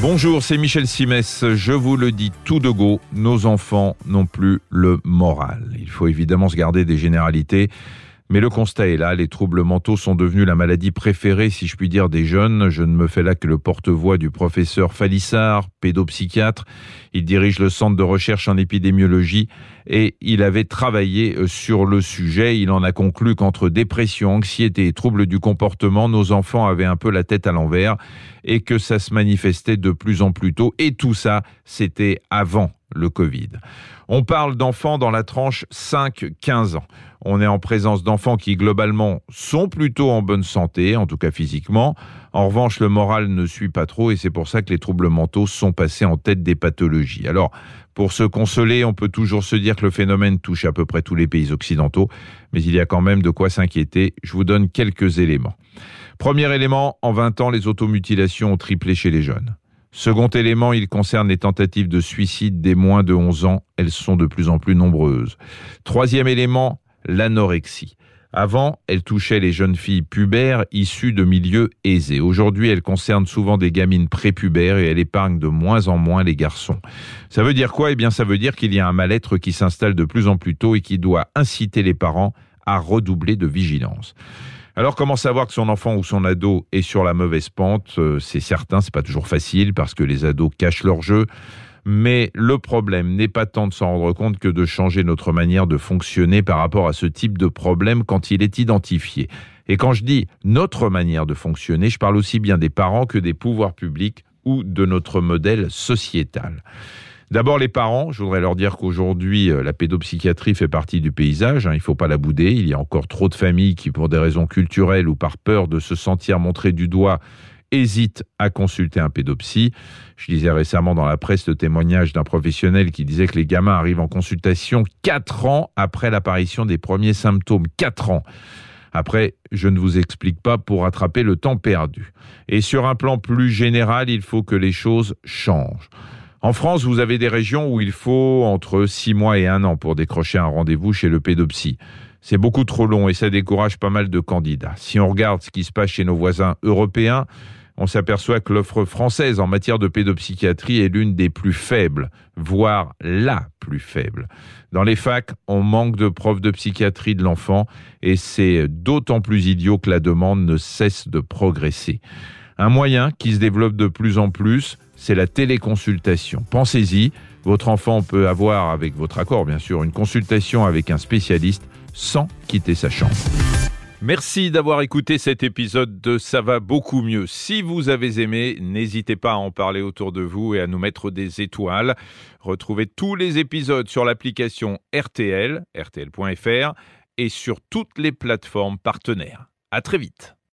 Bonjour, c'est Michel Simès. Je vous le dis tout de go, nos enfants n'ont plus le moral. Il faut évidemment se garder des généralités. Mais le constat est là, les troubles mentaux sont devenus la maladie préférée, si je puis dire, des jeunes. Je ne me fais là que le porte-voix du professeur Falissard, pédopsychiatre. Il dirige le centre de recherche en épidémiologie et il avait travaillé euh, sur le sujet. Il en a conclu qu'entre dépression, anxiété et troubles du comportement, nos enfants avaient un peu la tête à l'envers et que ça se manifestait de plus en plus tôt. Et tout ça, c'était avant le Covid. On parle d'enfants dans la tranche 5-15 ans. On est en présence d'enfants qui globalement sont plutôt en bonne santé, en tout cas physiquement. En revanche, le moral ne suit pas trop et c'est pour ça que les troubles mentaux sont passés en tête des pathologies. Alors, pour se consoler, on peut toujours se dire que le phénomène touche à peu près tous les pays occidentaux, mais il y a quand même de quoi s'inquiéter. Je vous donne quelques éléments. Premier élément, en 20 ans, les automutilations ont triplé chez les jeunes. Second élément, il concerne les tentatives de suicide des moins de 11 ans. Elles sont de plus en plus nombreuses. Troisième élément, l'anorexie. Avant, elle touchait les jeunes filles pubères issues de milieux aisés. Aujourd'hui, elle concerne souvent des gamines prépubères et elle épargne de moins en moins les garçons. Ça veut dire quoi? Eh bien, ça veut dire qu'il y a un mal-être qui s'installe de plus en plus tôt et qui doit inciter les parents à redoubler de vigilance. Alors comment savoir que son enfant ou son ado est sur la mauvaise pente? Euh, C'est certain, c'est pas toujours facile parce que les ados cachent leur jeu. Mais le problème n'est pas tant de s'en rendre compte que de changer notre manière de fonctionner par rapport à ce type de problème quand il est identifié. Et quand je dis notre manière de fonctionner, je parle aussi bien des parents que des pouvoirs publics ou de notre modèle sociétal. D'abord les parents, je voudrais leur dire qu'aujourd'hui euh, la pédopsychiatrie fait partie du paysage, hein, il ne faut pas la bouder, il y a encore trop de familles qui pour des raisons culturelles ou par peur de se sentir montrées du doigt hésitent à consulter un pédopsie. Je lisais récemment dans la presse le témoignage d'un professionnel qui disait que les gamins arrivent en consultation quatre ans après l'apparition des premiers symptômes. Quatre ans. Après, je ne vous explique pas pour rattraper le temps perdu. Et sur un plan plus général, il faut que les choses changent. En France, vous avez des régions où il faut entre six mois et un an pour décrocher un rendez-vous chez le pédopsie. C'est beaucoup trop long et ça décourage pas mal de candidats. Si on regarde ce qui se passe chez nos voisins européens, on s'aperçoit que l'offre française en matière de pédopsychiatrie est l'une des plus faibles, voire la plus faible. Dans les facs, on manque de profs de psychiatrie de l'enfant et c'est d'autant plus idiot que la demande ne cesse de progresser. Un moyen qui se développe de plus en plus, c'est la téléconsultation. Pensez-y, votre enfant peut avoir, avec votre accord bien sûr, une consultation avec un spécialiste sans quitter sa chambre. Merci d'avoir écouté cet épisode de Ça va beaucoup mieux. Si vous avez aimé, n'hésitez pas à en parler autour de vous et à nous mettre des étoiles. Retrouvez tous les épisodes sur l'application RTL, rtl.fr et sur toutes les plateformes partenaires. À très vite.